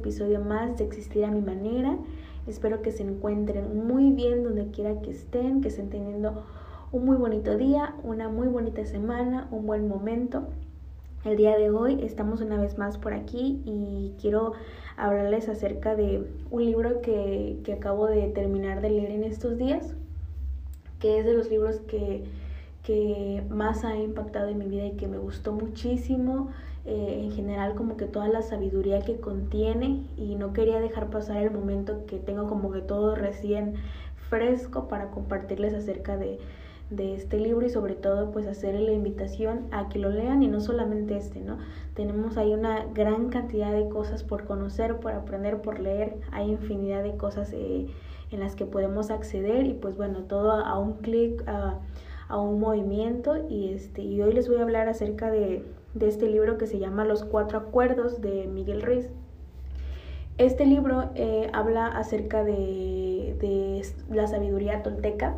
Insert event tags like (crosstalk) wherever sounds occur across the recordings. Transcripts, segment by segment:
episodio más de Existir a mi manera. Espero que se encuentren muy bien donde quiera que estén, que estén teniendo un muy bonito día, una muy bonita semana, un buen momento. El día de hoy estamos una vez más por aquí y quiero hablarles acerca de un libro que, que acabo de terminar de leer en estos días, que es de los libros que, que más ha impactado en mi vida y que me gustó muchísimo. Eh, en general como que toda la sabiduría que contiene y no quería dejar pasar el momento que tengo como que todo recién fresco para compartirles acerca de, de este libro y sobre todo pues hacerle la invitación a que lo lean y no solamente este, ¿no? Tenemos ahí una gran cantidad de cosas por conocer, por aprender, por leer, hay infinidad de cosas eh, en las que podemos acceder y pues bueno, todo a, un clic, a, a, un movimiento y, este, y hoy les voy a hablar acerca de, de este libro que se llama Los Cuatro Acuerdos de Miguel Ruiz. Este libro eh, habla acerca de, de, la sabiduría tolteca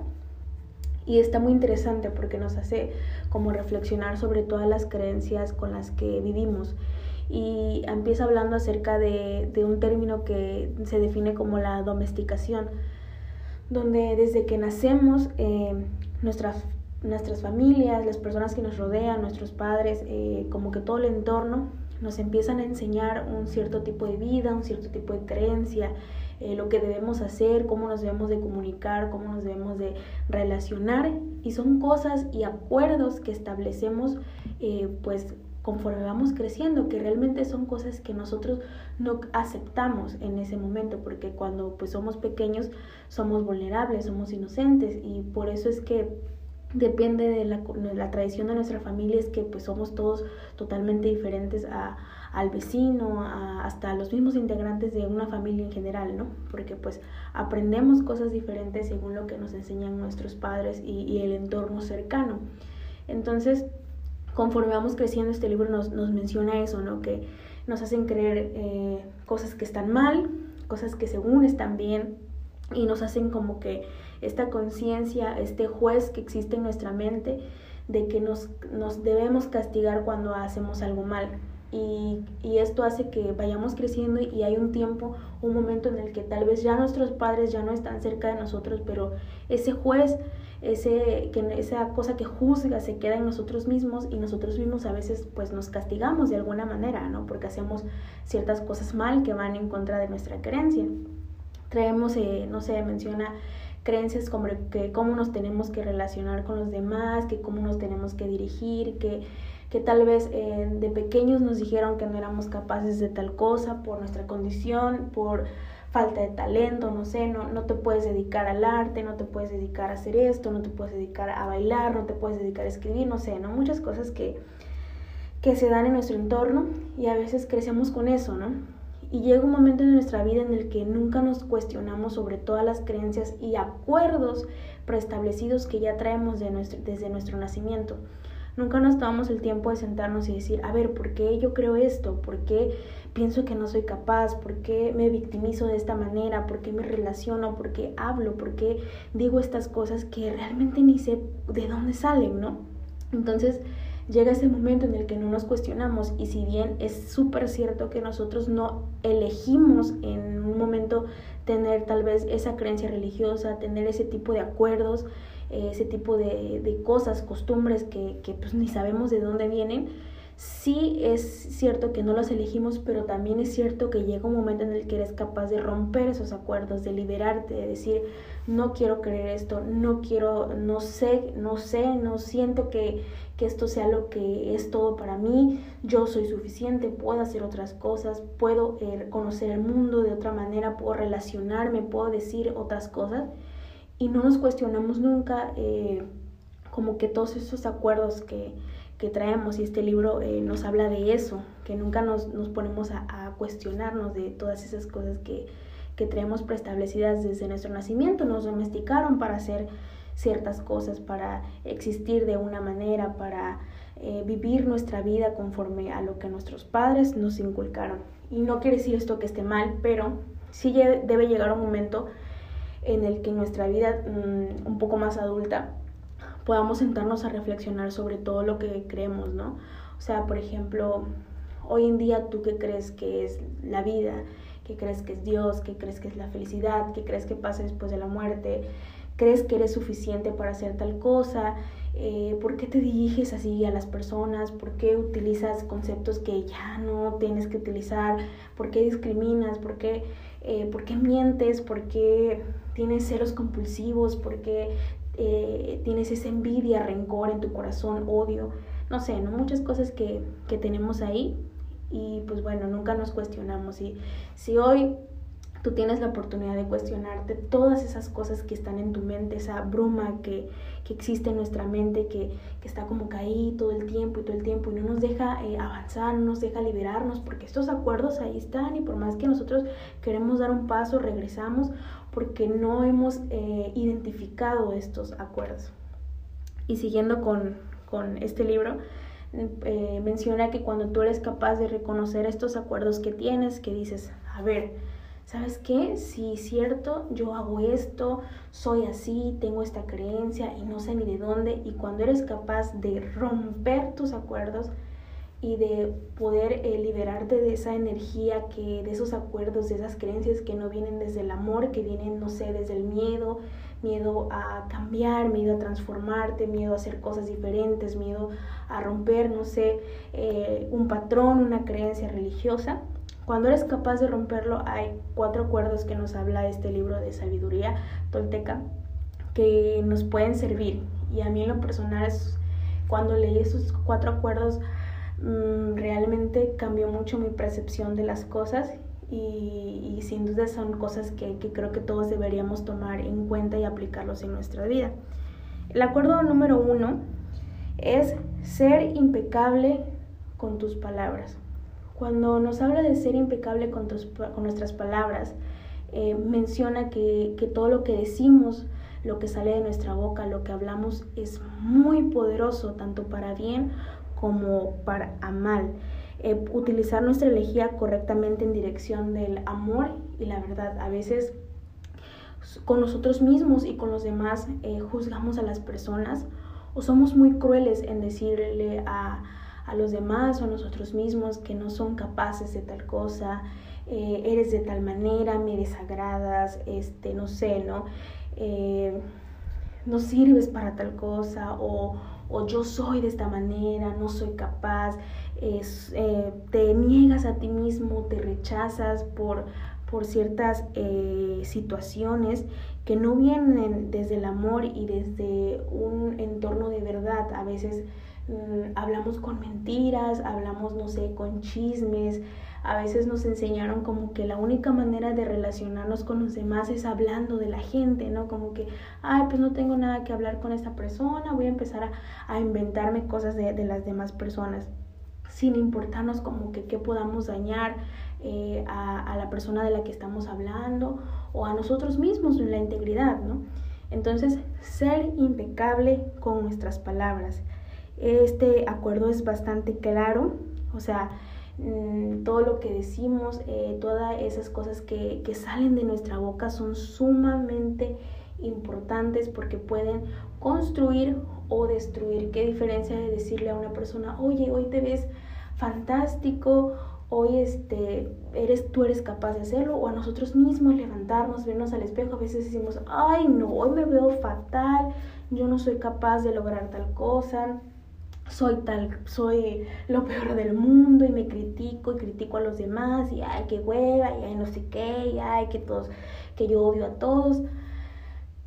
y está muy interesante porque nos hace como reflexionar sobre todas las creencias con las que vivimos. Y empieza hablando acerca de, de un término que se define como la domesticación, donde desde que nacemos eh, nuestras nuestras familias, las personas que nos rodean, nuestros padres, eh, como que todo el entorno nos empiezan a enseñar un cierto tipo de vida, un cierto tipo de creencia, eh, lo que debemos hacer, cómo nos debemos de comunicar, cómo nos debemos de relacionar. Y son cosas y acuerdos que establecemos eh, pues conforme vamos creciendo, que realmente son cosas que nosotros no aceptamos en ese momento, porque cuando pues somos pequeños somos vulnerables, somos inocentes. Y por eso es que depende de la, tradición de nuestra familia, es que pues somos todos totalmente diferentes a, al vecino, a, hasta los mismos integrantes de una familia en general, ¿no? Porque pues aprendemos cosas diferentes según lo que nos enseñan nuestros padres y, y el entorno cercano. Entonces, conforme vamos creciendo, este libro nos, nos menciona eso, ¿no? Que nos hacen creer eh, cosas que están mal, cosas que según están bien, y nos hacen como que esta conciencia, este juez que existe en nuestra mente de que nos, nos debemos castigar cuando hacemos algo mal. Y, y, esto hace que vayamos creciendo y hay un tiempo, un momento en el que tal vez ya nuestros padres ya no están cerca de nosotros, pero ese juez, ese, que, esa cosa que juzga se queda en nosotros mismos y nosotros mismos a veces pues nos castigamos de alguna manera, ¿no? Porque hacemos ciertas cosas mal que van en contra de nuestra creencia. Traemos, eh, no sé, menciona creencias como que cómo nos tenemos que relacionar con los demás, que cómo nos tenemos que dirigir, que, que tal vez eh, de pequeños nos dijeron que no éramos capaces de tal cosa por nuestra condición, por falta de talento, no sé, no, no te puedes dedicar al arte, no te puedes dedicar a hacer esto, no te puedes dedicar a bailar, no te puedes dedicar a escribir, no sé, ¿no? Muchas cosas que, que se dan en nuestro entorno y a veces crecemos con eso, ¿no? Y llega un momento en nuestra vida en el que nunca nos cuestionamos sobre todas las creencias y acuerdos preestablecidos que ya traemos de nuestro, desde nuestro nacimiento. Nunca nos tomamos el tiempo de sentarnos y decir, a ver, ¿por qué yo creo esto? ¿Por qué pienso que no soy capaz? ¿Por qué me victimizo de esta manera? ¿Por qué me relaciono? ¿Por qué hablo? ¿Por qué digo estas cosas que realmente ni sé de dónde salen, ¿no? Entonces, llega ese momento en el que no nos cuestionamos y si bien es súper cierto que nosotros no elegimos en un momento tener tal vez esa creencia religiosa, tener ese tipo de acuerdos, eh, ese tipo de, de cosas, costumbres que, que, pues ni sabemos de dónde vienen, sí es cierto que no los elegimos, pero también es cierto que llega un momento en el que eres capaz de romper esos acuerdos, de liberarte, de decir, no quiero creer esto, no quiero, no sé, no sé, no siento que, que esto sea lo que es todo para mí, yo soy suficiente, puedo hacer otras cosas, puedo eh, conocer el mundo de otra manera, puedo relacionarme, puedo decir otras cosas y no nos cuestionamos nunca eh, como que todos esos acuerdos que, que traemos y este libro eh, nos habla de eso, que nunca nos, nos ponemos a, cuestionarnos de todas esas cosas que, que traemos preestablecidas desde nuestro nacimiento, nos domesticaron para hacer ciertas cosas, para existir de una manera, para eh, vivir nuestra vida conforme a lo que nuestros padres nos inculcaron. Y no quiere decir esto que esté mal, pero sí debe llegar un momento en el que nuestra vida mmm, un poco más adulta podamos sentarnos a reflexionar sobre todo lo que creemos, ¿no? O sea, por ejemplo, hoy en día tú qué crees que es la vida, qué crees que es Dios, qué crees que es la felicidad, qué crees que pasa después de la muerte, crees que eres suficiente para hacer tal cosa, eh, por qué te diriges así a las personas, por qué utilizas conceptos que ya no tienes que utilizar, por qué discriminas, por qué, eh, por qué mientes, por qué tienes celos compulsivos, por qué eh, tienes esa envidia, rencor en tu corazón, odio, no sé, ¿no? muchas cosas que, que tenemos ahí y pues bueno, nunca nos cuestionamos. Y si hoy tú tienes la oportunidad de cuestionarte todas esas cosas que están en tu mente, esa bruma que, que existe en nuestra mente, que, que, está como caí todo el tiempo y todo el tiempo y no nos deja eh, avanzar, no nos deja liberarnos, porque estos acuerdos ahí están y por más que nosotros queremos dar un paso, regresamos porque no hemos eh, identificado estos acuerdos. Y siguiendo con, con este libro, eh, menciona que cuando tú eres capaz de reconocer estos acuerdos que tienes, que dices, a ver, ¿sabes qué? Es cierto, yo hago esto, soy así, tengo esta creencia y no sé ni de dónde, y cuando eres capaz de romper tus acuerdos, y de poder eh, liberarte de esa energía, que, de esos acuerdos, de esas creencias que no vienen desde el amor, que vienen, no sé, desde el miedo, miedo a cambiar, miedo a transformarte, miedo a hacer cosas diferentes, miedo a romper, no sé, eh, un patrón, una creencia religiosa. Cuando eres capaz de romperlo, hay cuatro acuerdos que nos habla este libro de sabiduría tolteca que nos pueden servir. Y a mí lo personal, cuando leí esos cuatro acuerdos, Mm, realmente cambió mucho mi percepción de las cosas y, sin duda son cosas que, creo que todos deberíamos tomar en cuenta y aplicarlos en nuestra vida. El acuerdo número uno es ser impecable con tus palabras. Cuando nos habla de ser impecable con, con nuestras palabras, eh, menciona que, que todo lo que decimos, lo que sale de nuestra boca, lo que hablamos es muy poderoso, tanto para bien como para amar. Eh, utilizar nuestra elegía correctamente en dirección del amor y la verdad. A veces con nosotros mismos y con los demás eh, juzgamos a las personas o somos muy crueles en decirle a, a, los demás o a nosotros mismos que no son capaces de tal cosa, eh, eres de tal manera, me desagradas, este, no sé, ¿no? no sirves para tal cosa o, o yo soy de esta manera, no soy capaz, eh, te niegas a ti mismo, te rechazas por, por ciertas eh, situaciones que no vienen desde el amor y desde un entorno de verdad. A veces mm, hablamos con mentiras, hablamos, no sé, con chismes, a veces nos enseñaron como que la única manera de relacionarnos con los demás es hablando de la gente, ¿no? Como que, ay, pues no tengo nada que hablar con esta persona, voy a empezar a, inventarme cosas de, las demás personas, sin importarnos como que qué podamos dañar eh, a, a, la persona de la que estamos hablando o a nosotros mismos en la integridad, ¿no? Entonces, ser impecable con nuestras palabras. Este acuerdo es bastante claro, o sea, Mm, todo lo que decimos, eh, todas esas cosas que, que salen de nuestra boca son sumamente importantes porque pueden construir o destruir. ¿Qué diferencia de decirle a una persona, oye, hoy te ves fantástico, hoy este, eres, tú eres capaz de hacerlo, o a nosotros mismos levantarnos, vernos al espejo, a veces decimos, ay no, hoy me veo fatal, yo no soy capaz de lograr tal cosa, soy tal, soy lo peor del mundo y me critico y critico a los demás y ay, qué hueva y ay, no sé qué y ay, que todos, que yo odio a todos.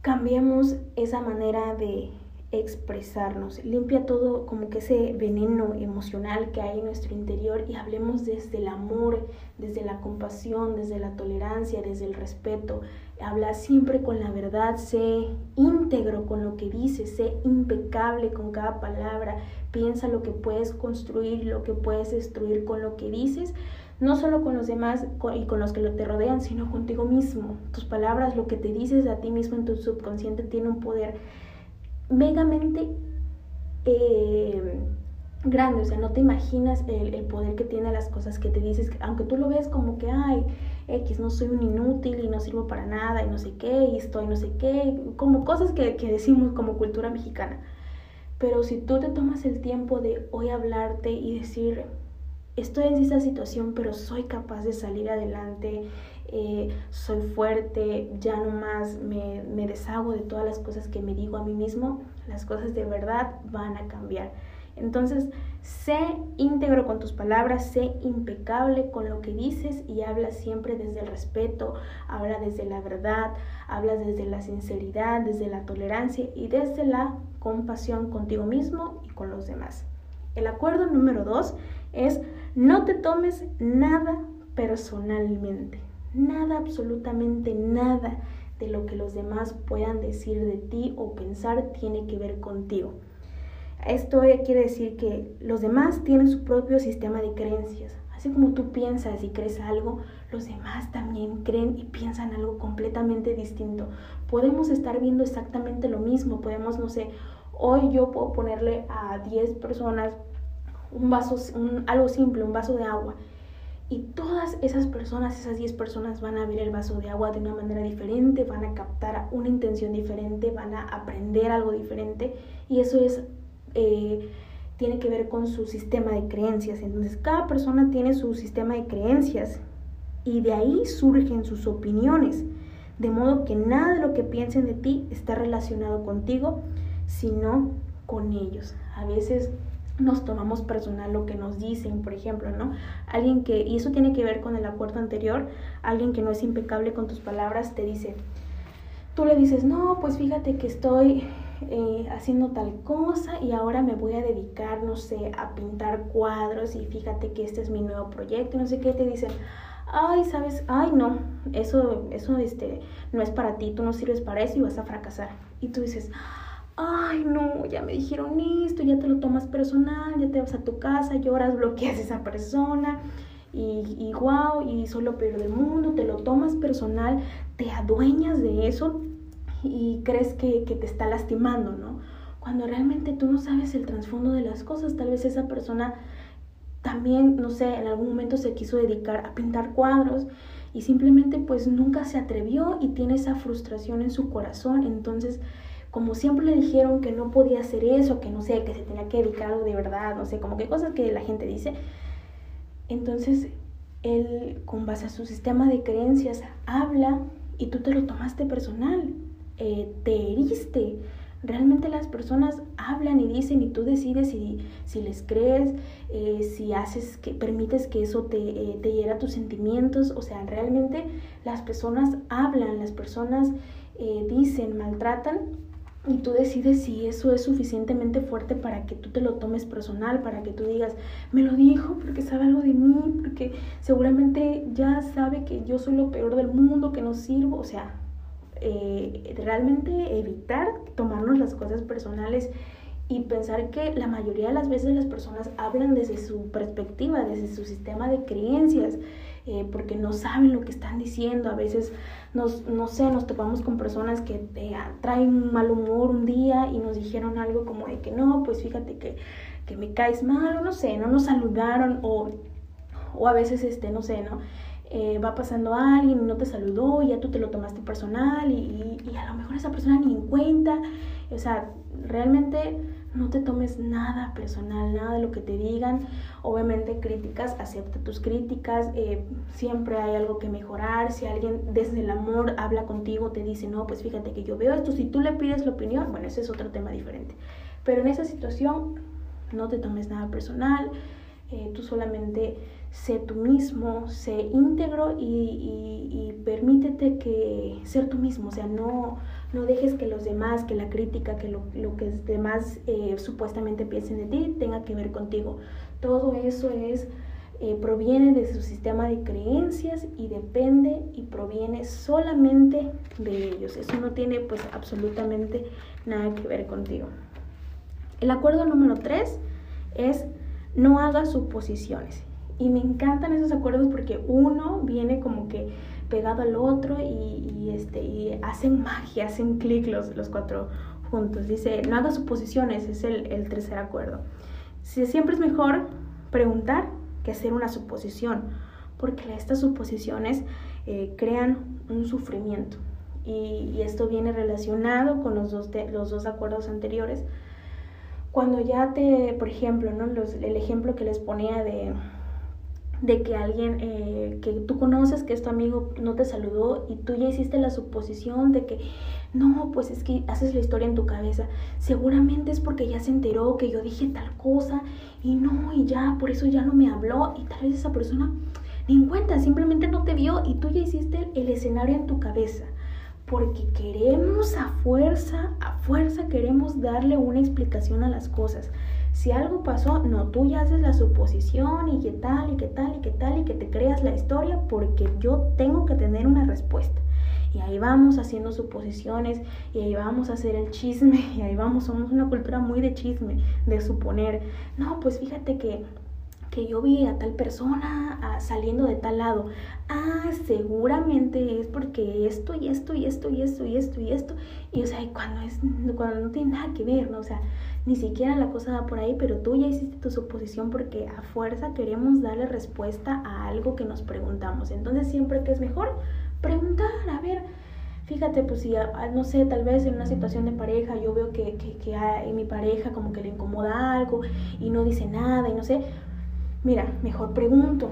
Cambiemos esa manera de expresarnos, limpia todo como que ese veneno emocional que hay en nuestro interior y hablemos desde el amor, desde la compasión, desde la tolerancia, desde el respeto. Habla siempre con la verdad, sé íntegro con lo que dices, sé impecable con cada palabra, piensa lo que puedes construir, lo que puedes destruir con lo que dices, no solo con los demás y con los que te rodean, sino contigo mismo. Tus palabras, lo que te dices a ti mismo en tu subconsciente tiene un poder megamente eh, grande, o sea, no te imaginas el, el, poder que tiene las cosas que te dices, aunque tú lo ves como que, ay, X, no soy un inútil y no sirvo para nada y no sé qué, y estoy no sé qué, como cosas que, que decimos como cultura mexicana. Pero si tú te tomas el tiempo de hoy hablarte y decir, estoy en esta situación, pero soy capaz de salir adelante, eh, soy fuerte, ya no más me, me deshago de todas las cosas que me digo a mí mismo, las cosas de verdad van a cambiar. Entonces, sé íntegro con tus palabras, sé impecable con lo que dices y habla siempre desde el respeto, habla desde la verdad, habla desde la sinceridad, desde la tolerancia y desde la compasión contigo mismo y con los demás. El acuerdo número dos es no te tomes nada personalmente, nada, absolutamente nada de lo que los demás puedan decir de ti o pensar tiene que ver contigo. Esto quiere decir que los demás tienen su propio sistema de creencias. Así como tú piensas y crees algo, los demás también creen y piensan algo completamente distinto. Podemos estar viendo exactamente lo mismo. Podemos, no sé, hoy yo puedo ponerle a 10 personas un vaso, algo simple, un vaso de agua. Y todas esas personas, esas 10 personas van a ver el vaso de agua de una manera diferente, van a captar una intención diferente, van a aprender algo diferente. Y eso es eh, tiene que ver con su sistema de creencias. Entonces, cada persona tiene su sistema de creencias y de ahí surgen sus opiniones. De modo que nada de lo que piensen de ti está relacionado contigo, sino con ellos. A veces nos tomamos personal lo que nos dicen, por ejemplo, ¿no? Alguien que, y eso tiene que ver con el acuerdo anterior, alguien que no es impecable con tus palabras te dice, tú le dices, no, pues fíjate que estoy eh, haciendo tal cosa y ahora me voy a dedicar, no sé, a pintar cuadros y fíjate que este es mi nuevo proyecto no sé qué, te dicen, ay, sabes, ay, no, eso, eso este, no es para ti, tú no sirves para eso y vas a fracasar. Y tú dices, ay, no, ya me dijeron esto, ya te lo tomas personal, ya te vas a tu casa, lloras, bloqueas a esa persona. Y, y wow, y soy lo peor del mundo, te lo tomas personal, te adueñas de eso y crees que, te está lastimando, ¿no? Cuando realmente tú no sabes el trasfondo de las cosas, tal vez esa persona también, no sé, en algún momento se quiso dedicar a pintar cuadros y simplemente pues nunca se atrevió y tiene esa frustración en su corazón. Entonces, como siempre le dijeron que no podía hacer eso, que no sé, que se tenía que dedicar algo de verdad, no sé, como que cosas que la gente dice. Entonces, él, con base a su sistema de creencias, habla y tú te lo tomaste personal. Eh, te heriste. Realmente las personas hablan y dicen y tú decides si, si les crees, eh, si haces que permites que eso te, eh, te hiera tus sentimientos. O sea, realmente las personas hablan, las personas dicen, maltratan y tú decides si eso es suficientemente fuerte para que tú te lo tomes personal, para que tú digas, me lo dijo porque sabe algo de mí, porque seguramente ya sabe que yo soy lo peor del mundo, que no sirvo. O sea, eh, realmente evitar tomarnos las cosas personales y pensar que la mayoría de las veces las personas hablan desde su perspectiva, desde su sistema de creencias, eh, porque no saben lo que están diciendo. A veces, nos, no sé, nos topamos con personas que te traen un mal humor un día y nos dijeron algo como de que no, pues fíjate que, que me caes mal, o no sé, no nos saludaron, o, o a veces, este, no sé, ¿no? Eh, va pasando alguien y no te saludó y ya tú te lo tomaste personal y, y, a lo mejor esa persona ni en cuenta. O sea, realmente no te tomes nada personal, nada de lo que te digan. Obviamente críticas, acepta tus críticas, eh, siempre hay algo que mejorar. Si alguien desde el amor habla contigo, te dice, no, pues fíjate que yo veo esto, si tú le pides la opinión, bueno, ese es otro tema diferente. Pero en esa situación no te tomes nada personal, eh, tú solamente sé tú mismo, sé íntegro y, permítete que ser tú mismo, o sea, no, no dejes que los demás, que la crítica, que lo, que los demás eh, supuestamente piensen de ti tenga que ver contigo. Todo eso es, eh, proviene de su sistema de creencias y depende y proviene solamente de ellos. Eso no tiene pues absolutamente nada que ver contigo. El acuerdo número tres es no hagas suposiciones. Y me encantan esos acuerdos porque uno viene como que pegado al otro y, este, y hacen magia, hacen clic los, los cuatro juntos. Dice, no hagas suposiciones, es el, tercer acuerdo. Si siempre es mejor preguntar que hacer una suposición, porque estas suposiciones eh, crean un sufrimiento. Y, y, esto viene relacionado con los dos, los dos acuerdos anteriores. Cuando ya te, por ejemplo, ¿no? Los, el ejemplo que les ponía de de que alguien eh, que tú conoces, que es tu amigo, no te saludó y tú ya hiciste la suposición de que no, pues es que haces la historia en tu cabeza. Seguramente es porque ya se enteró que yo dije tal cosa y no, y ya, por eso ya no me habló y tal vez esa persona ni en cuenta, simplemente no te vio y tú ya hiciste el escenario en tu cabeza. Porque queremos a fuerza, a fuerza queremos darle una explicación a las cosas. Si algo pasó, no, tú ya haces la suposición y qué tal, y qué tal, y qué tal, y que te creas la historia porque yo tengo que tener una respuesta. Y ahí vamos haciendo suposiciones, y ahí vamos a hacer el chisme, (laughs) y ahí vamos, somos una cultura muy de chisme, de suponer, no, pues fíjate que que yo vi a tal persona ah, saliendo de tal lado. Ah, seguramente es porque esto y esto y esto y esto y esto y esto. Y o sea, cuando, es, cuando no tiene nada que ver, ¿no? O sea, ni siquiera la cosa va por ahí, pero tú ya hiciste tu suposición porque a fuerza queremos darle respuesta a algo que nos preguntamos. Entonces siempre que es mejor preguntar, a ver, fíjate, pues si, ah, no sé, tal vez en una situación de pareja yo veo que, que, que a mi pareja como que le incomoda algo y no dice nada y no sé, Mira, mejor pregunto,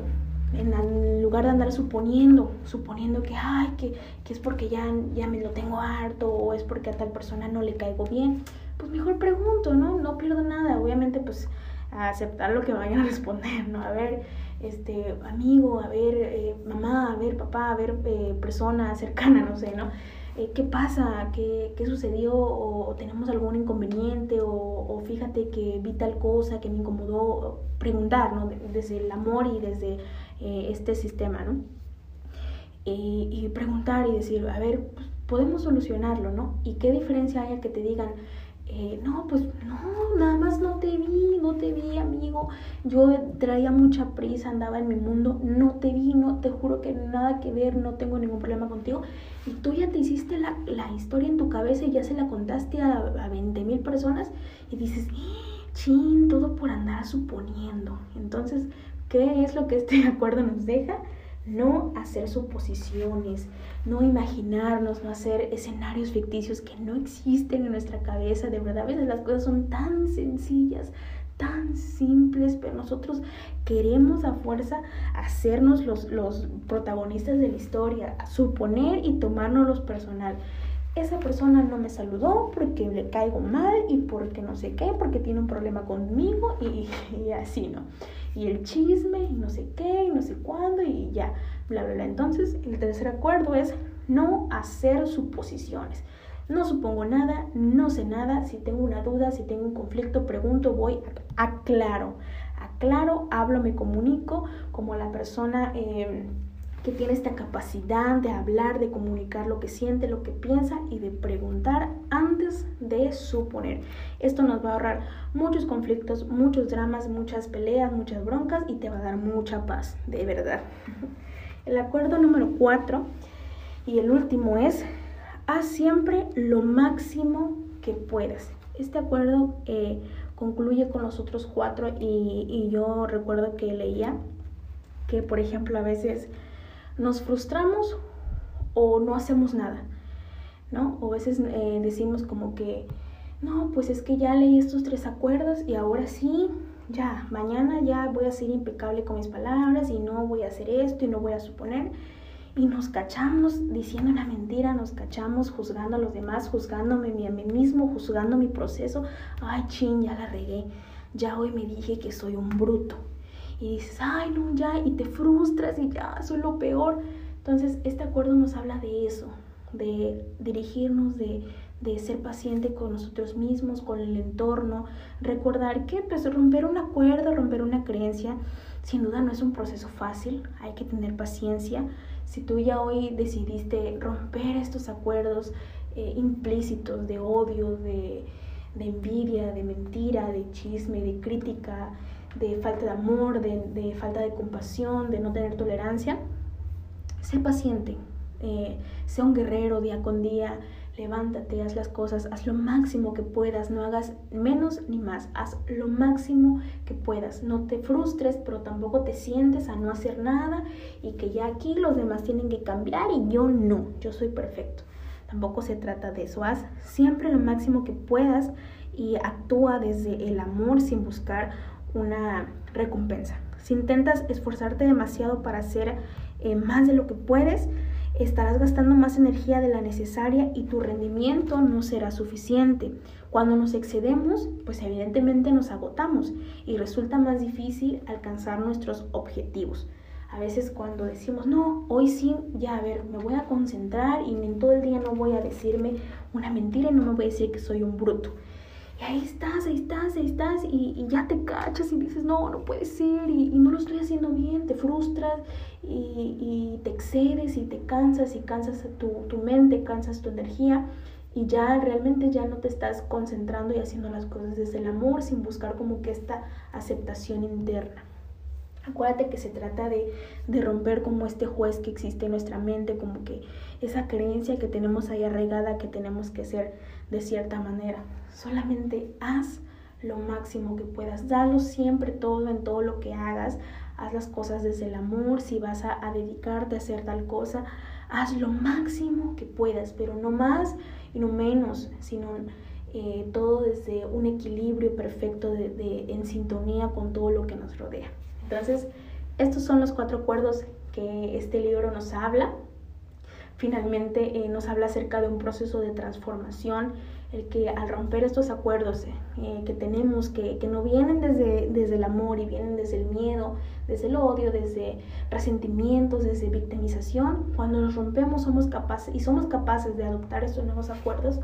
en lugar de andar suponiendo, suponiendo que, ay, que, que, es porque ya, ya me lo tengo harto o es porque a tal persona no le caigo bien, pues mejor pregunto, ¿no? No pierdo nada, obviamente pues aceptar lo que vayan a responder, ¿no? A ver, este, amigo, a ver, eh, mamá, a ver, papá, a ver, eh, persona cercana, no sé, ¿no? Eh, qué pasa, ¿Qué, qué, sucedió, o tenemos algún inconveniente, fíjate que vi tal cosa que me incomodó, preguntar, ¿no? Desde el amor y desde eh, este sistema, ¿no? Y, preguntar y decir, a ver, pues, podemos solucionarlo, ¿no? ¿Y qué diferencia hay a que te digan, eh, no, pues no, nada más no te vi, no te vi, amigo. Yo traía mucha prisa, andaba en mi mundo, no te vi, no, te juro que nada que ver, no tengo ningún problema contigo. Y tú ya te hiciste la, la historia en tu cabeza y ya se la contaste a, a 20 mil personas y dices, chin, todo por andar suponiendo. Entonces, ¿qué es lo que este (laughs) acuerdo nos deja? No hacer suposiciones, no imaginarnos, no hacer escenarios ficticios que no existen en nuestra cabeza. De verdad, a veces las cosas son tan sencillas, tan simples, pero nosotros queremos a fuerza hacernos los, los protagonistas de la historia, suponer y los personal. Esa persona no me saludó porque le caigo mal y porque no sé qué, porque tiene un problema conmigo (laughs) y, así, ¿no? y el chisme y no sé qué y no sé cuándo y ya, bla, bla, bla. Entonces, el tercer acuerdo es no hacer suposiciones. No supongo nada, no sé nada, si tengo una duda, si tengo un conflicto, pregunto, voy, aclaro, aclaro, hablo, me comunico como la persona... Eh, que tiene esta capacidad de hablar, de comunicar lo que siente, lo que piensa y de preguntar antes de suponer. Esto nos va a ahorrar muchos conflictos, muchos dramas, muchas peleas, muchas broncas y te va a dar mucha paz, de verdad. (laughs) El acuerdo número cuatro y el último es, haz siempre lo máximo que puedas. Este acuerdo eh, concluye con los otros cuatro y, y yo recuerdo que leía que, por ejemplo, a veces nos frustramos o no hacemos nada, ¿no? O a veces eh, decimos como que, no, pues es que ya leí estos tres acuerdos y ahora sí, ya, mañana ya voy a ser impecable con mis palabras y no voy a hacer esto y no voy a suponer. Y nos cachamos diciendo una mentira, nos cachamos juzgando a los demás, juzgándome a mí mismo, juzgando mi proceso. Ay, chin, ya la regué. Ya hoy me dije que soy un bruto y dices, ay, no, ya, y te frustras y ya, soy lo peor. Entonces, este acuerdo nos habla de eso, de dirigirnos, de, de ser paciente con nosotros mismos, con el entorno, recordar que pues romper un acuerdo, romper una creencia, sin duda no es un proceso fácil, hay que tener paciencia. Si tú ya hoy decidiste romper estos acuerdos eh, implícitos de odio, de, de envidia, de mentira, de chisme, de crítica, de falta de amor, de, falta de compasión, de no tener tolerancia, sé paciente, eh, sea un guerrero día con día, levántate, haz las cosas, haz lo máximo que puedas, no hagas menos ni más, haz lo máximo que puedas, no te frustres, pero tampoco te sientes a no hacer nada y que ya aquí los demás tienen que cambiar y yo no, yo soy perfecto. Tampoco se trata de eso, haz siempre lo máximo que puedas y actúa desde el amor sin buscar una recompensa. Si intentas esforzarte demasiado para hacer eh, más de lo que puedes, estarás gastando más energía de la necesaria y tu rendimiento no será suficiente. Cuando nos excedemos, pues evidentemente nos agotamos y resulta más difícil alcanzar nuestros objetivos. A veces cuando decimos, no, hoy sí, ya a ver, me voy a concentrar y en todo el día no voy a decirme una mentira y no me voy a decir que soy un bruto. Y ahí estás, ahí estás, ahí estás y, ya te cachas y dices, no, no puede ser y, no lo estoy haciendo bien, te frustras y, te excedes y te cansas y cansas tu, tu mente, cansas tu energía y ya realmente ya no te estás concentrando y haciendo las cosas desde el amor sin buscar como que esta aceptación interna. Acuérdate que se trata de, de, romper como este juez que existe en nuestra mente, como que esa creencia que tenemos ahí arraigada que tenemos que ser de cierta manera. Solamente haz lo máximo que puedas. Dalo siempre todo en todo lo que hagas. Haz las cosas desde el amor. Si vas a, dedicarte a hacer tal cosa, haz lo máximo que puedas, pero no más y no menos, sino eh, todo desde un equilibrio perfecto de, en sintonía con todo lo que nos rodea. Entonces, estos son los cuatro acuerdos que este libro nos habla. Finalmente eh, nos habla acerca de un proceso de transformación el que al romper estos acuerdos eh, que tenemos, que, que, no vienen desde, desde el amor y vienen desde el miedo, desde el odio, desde resentimientos, desde victimización, cuando los rompemos somos capaces y somos capaces de adoptar estos nuevos acuerdos,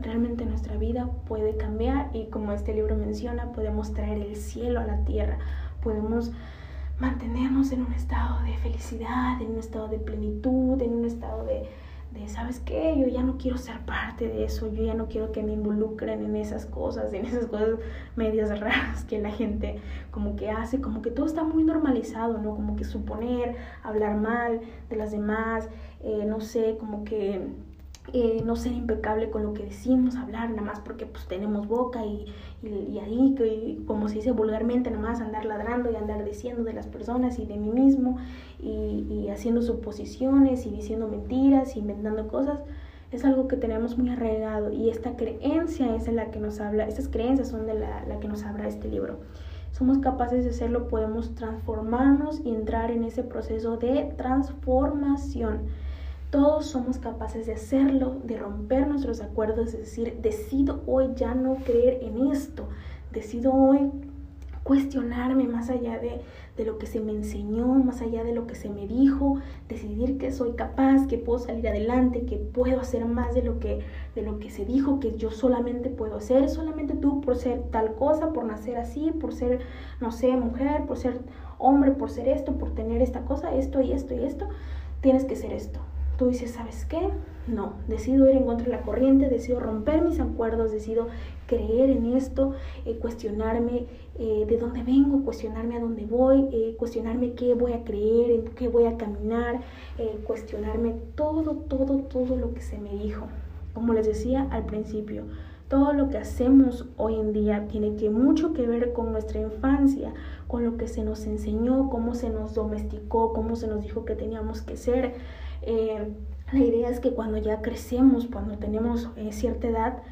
realmente nuestra vida puede cambiar y como este libro menciona, podemos traer el cielo a la tierra, podemos mantenernos en un estado de felicidad, en un estado de plenitud, en un estado de de, ¿sabes qué? Yo ya no quiero ser parte de eso, yo ya no quiero que me involucren en esas cosas, en esas cosas medias raras que la gente como que hace, como que todo está muy normalizado, ¿no? Como que suponer, hablar mal de las demás, eh, no sé, como que eh, no ser impecable con lo que decimos, hablar nada más porque pues tenemos boca y, y, ahí, que, como se dice vulgarmente, nada más andar ladrando y andar diciendo de las personas y de mí mismo y, y haciendo suposiciones y diciendo mentiras, inventando cosas, es algo que tenemos muy arraigado y esta creencia es la que nos habla, estas creencias son de la, la que nos habla este libro. Somos capaces de hacerlo, podemos transformarnos y entrar en ese proceso de transformación todos somos capaces de hacerlo, de romper nuestros acuerdos, es decir, decido hoy ya no creer en esto, decido hoy cuestionarme más allá de, de, lo que se me enseñó, más allá de lo que se me dijo, decidir que soy capaz, que puedo salir adelante, que puedo hacer más de lo que, de lo que se dijo, que yo solamente puedo hacer, solamente tú por ser tal cosa, por nacer así, por ser, no sé, mujer, por ser hombre, por ser esto, por tener esta cosa, esto y esto y esto, tienes que ser esto tú dices, ¿sabes qué? No, decido ir en contra de la corriente, decido romper mis acuerdos, decido creer en esto, eh, cuestionarme eh, de dónde vengo, cuestionarme a dónde voy, eh, cuestionarme qué voy a creer, en qué voy a caminar, cuestionarme todo, todo, todo lo que se me dijo. Como les decía al principio, todo lo que hacemos hoy en día tiene que mucho que ver con nuestra infancia, con lo que se nos enseñó, cómo se nos domesticó, cómo se nos dijo que teníamos que ser. Eh, la idea es que cuando ya crecemos, cuando tenemos eh, cierta edad,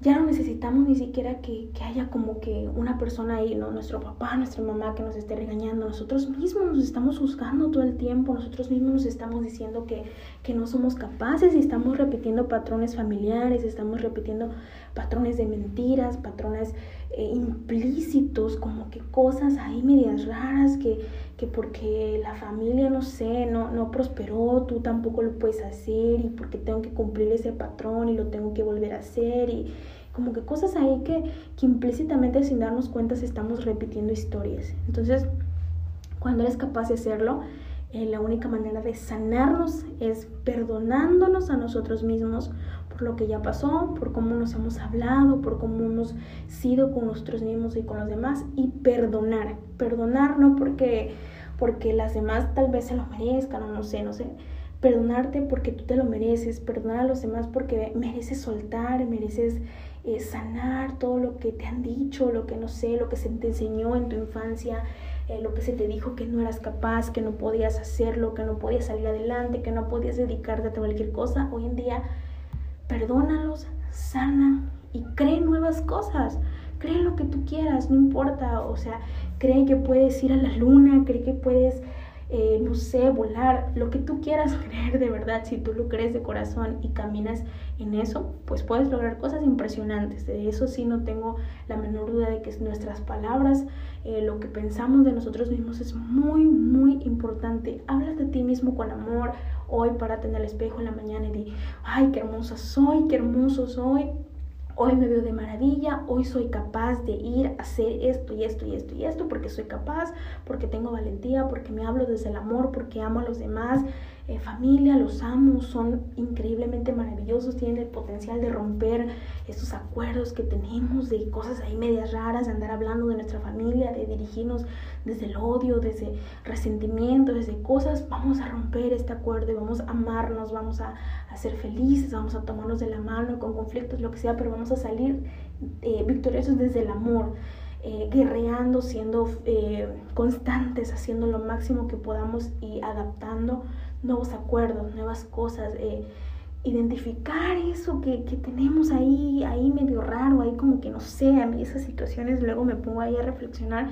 ya no necesitamos ni siquiera que, que, haya como que una persona ahí, ¿no? Nuestro papá, nuestra mamá que nos esté regañando. Nosotros mismos nos estamos juzgando todo el tiempo, nosotros mismos nos estamos diciendo que, que no somos capaces y estamos repitiendo patrones familiares, estamos repitiendo patrones de mentiras, patrones eh, implícitos, como que cosas ahí medias raras que, que porque la familia, no sé, no, no prosperó, tú tampoco lo puedes hacer y porque tengo que cumplir ese patrón y lo tengo que volver a hacer y como que cosas ahí que, que implícitamente sin darnos cuenta estamos repitiendo historias. Entonces, cuando eres capaz de hacerlo, eh, la única manera de sanarnos es perdonándonos a nosotros mismos lo que ya pasó, por cómo nos hemos hablado, por cómo hemos sido con nosotros mismos y con los demás y perdonar. Perdonar no porque, porque las demás tal vez se lo merezcan o no sé, no sé. Perdonarte porque tú te lo mereces, perdonar a los demás porque mereces soltar, mereces eh, sanar todo lo que te han dicho, lo que no sé, lo que se te enseñó en tu infancia, eh, lo que se te dijo que no eras capaz, que no podías hacerlo, que no podías salir adelante, que no podías dedicarte a cualquier cosa. Hoy en día perdónalos, sana y cree nuevas cosas. Cree lo que tú quieras, no importa, o sea, cree que puedes ir a la luna, cree que puedes eh, no sé, volar, lo que tú quieras (laughs) creer de verdad, si tú lo crees de corazón y caminas en eso, pues puedes lograr cosas impresionantes. De eso sí no tengo la menor duda de que nuestras palabras, eh, lo que pensamos de nosotros mismos es muy, muy importante. Habla de ti mismo con amor. Hoy párate en el espejo en la mañana y di, ay, qué hermosa soy, qué hermoso soy. Hoy me veo de maravilla, hoy soy capaz de ir a hacer esto y esto y esto y esto, porque soy capaz, porque tengo valentía, porque me hablo desde el amor, porque amo a los demás, eh, familia, los amo, son increíblemente maravillosos, tienen el potencial de romper estos acuerdos que tenemos de cosas ahí medias raras, de andar hablando de nuestra familia, de dirigirnos desde el odio, desde resentimiento, desde cosas, vamos a romper este acuerdo y vamos a amarnos, vamos a, ser felices, vamos a tomarnos de la mano con conflictos, lo que sea, pero vamos a salir eh, victoriosos desde el amor. Eh, guerreando, siendo constantes, haciendo lo máximo que podamos y adaptando nuevos acuerdos, nuevas cosas, eh, identificar eso que, tenemos ahí, ahí medio raro, ahí como que no sé, a mí esas situaciones luego me pongo ahí a reflexionar.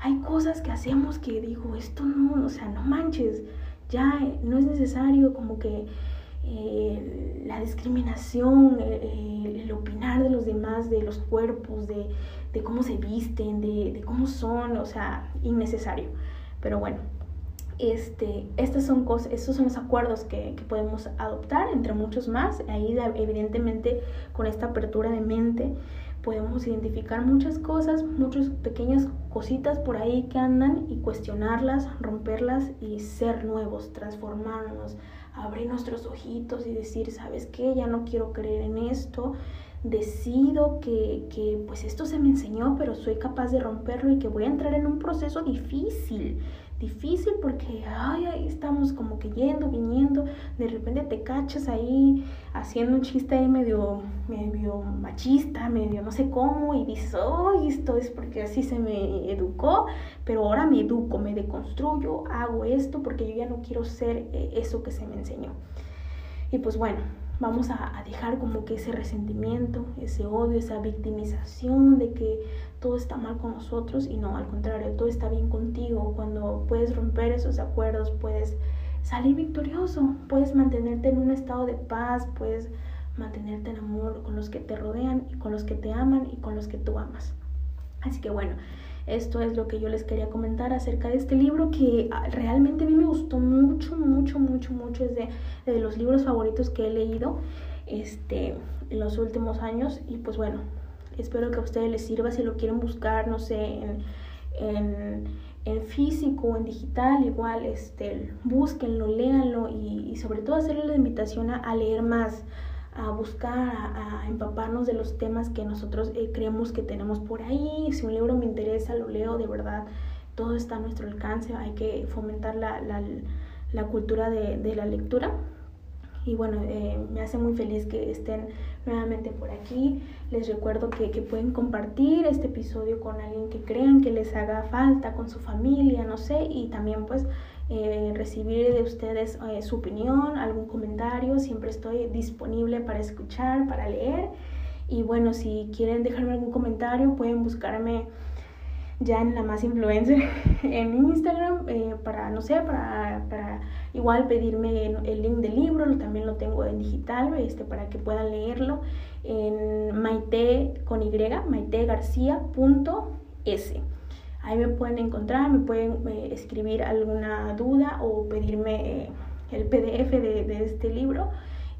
Hay cosas que hacemos que digo, esto no, o sea, no manches, ya no es necesario como que eh, la discriminación, el opinar de los demás, de los cuerpos, de, cómo se visten, de, de cómo son, o sea, innecesario. Pero bueno, este, estas son cosas, estos son los acuerdos que, que, podemos adoptar, entre muchos más. Ahí, evidentemente, con esta apertura de mente, podemos identificar muchas cosas, muchas pequeñas cositas por ahí que andan y cuestionarlas, romperlas y ser nuevos, transformarnos, abrir nuestros ojitos y decir, ¿sabes qué? Ya no quiero creer en esto. Decido que, que pues esto se me enseñó, pero soy capaz de romperlo y que voy a entrar en un proceso difícil difícil porque ay, ahí estamos como que yendo, viniendo, de repente te cachas ahí haciendo un chiste ahí medio, medio machista, medio no sé cómo, y dices, ay, esto es porque así se me educó, pero ahora me educo, me deconstruyo, hago esto porque yo ya no quiero ser eh, eso que se me enseñó. Y pues bueno, vamos a, dejar como que ese resentimiento, ese odio, esa victimización de que todo está mal con nosotros y no, al contrario, todo está bien contigo. Cuando puedes romper esos acuerdos, puedes salir victorioso, puedes mantenerte en un estado de paz, puedes mantenerte en amor con los que te rodean y con los que te aman y con los que tú amas. Así que bueno, esto es lo que yo les quería comentar acerca de este libro que ah, realmente a mí me gustó mucho, mucho, mucho, mucho. Es de, los libros favoritos que he leído este, en los últimos años. Y pues bueno, espero que a ustedes les sirva si lo quieren buscar, no sé, en, en, en físico o en digital. Igual, este, búsquenlo, léanlo y, y sobre todo hacerle la invitación a leer más a buscar, a, empaparnos de los temas que nosotros eh, creemos que tenemos por ahí. Si un libro me interesa, lo leo, de verdad, todo está a nuestro alcance, hay que fomentar la, la, la cultura de, de, la lectura. Y bueno, eh, me hace muy feliz que estén nuevamente por aquí. Les recuerdo que, que, pueden compartir este episodio con alguien que crean que les haga falta, con su familia, no sé, y también pues eh, recibir de ustedes eh, su opinión, algún comentario. Siempre estoy disponible para escuchar, para leer. Y bueno, si quieren dejarme algún comentario, pueden buscarme ya en la más influencer (laughs) en Instagram eh, para, no sé, para, para, igual pedirme el link del libro, también lo tengo en digital, este, para que puedan leerlo en maite con y, maitegarcia.es. Ahí me pueden encontrar, me pueden eh, escribir alguna duda o pedirme eh, el PDF de, este libro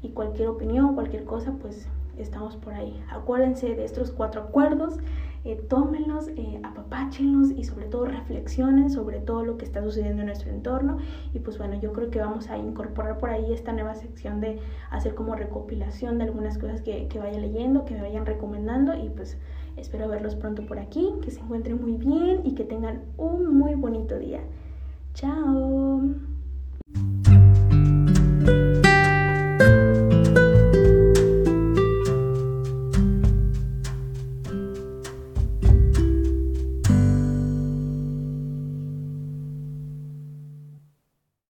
y cualquier opinión, cualquier cosa, pues estamos por ahí. Acuérdense de estos cuatro acuerdos, eh, tómenlos, eh, apapáchenlos y sobre todo reflexionen sobre todo lo que está sucediendo en nuestro entorno. Y pues bueno, yo creo que vamos a incorporar por ahí esta nueva sección de hacer como recopilación de algunas cosas que, que vaya leyendo, que me vayan recomendando y pues Espero verlos pronto por aquí, que se encuentren muy bien y que tengan un muy bonito día. Chao.